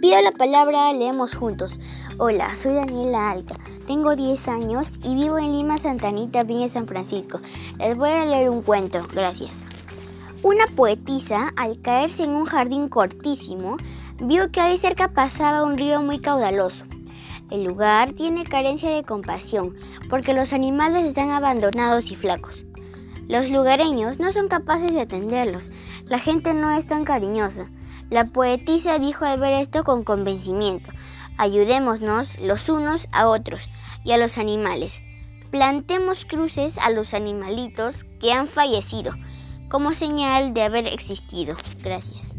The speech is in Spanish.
Pido la palabra, leemos juntos. Hola, soy Daniela Alca, tengo 10 años y vivo en Lima, Santa Anita, Villa San Francisco. Les voy a leer un cuento, gracias. Una poetisa, al caerse en un jardín cortísimo, vio que ahí cerca pasaba un río muy caudaloso. El lugar tiene carencia de compasión porque los animales están abandonados y flacos. Los lugareños no son capaces de atenderlos. La gente no es tan cariñosa. La poetisa dijo al ver esto con convencimiento, ayudémonos los unos a otros y a los animales. Plantemos cruces a los animalitos que han fallecido como señal de haber existido. Gracias.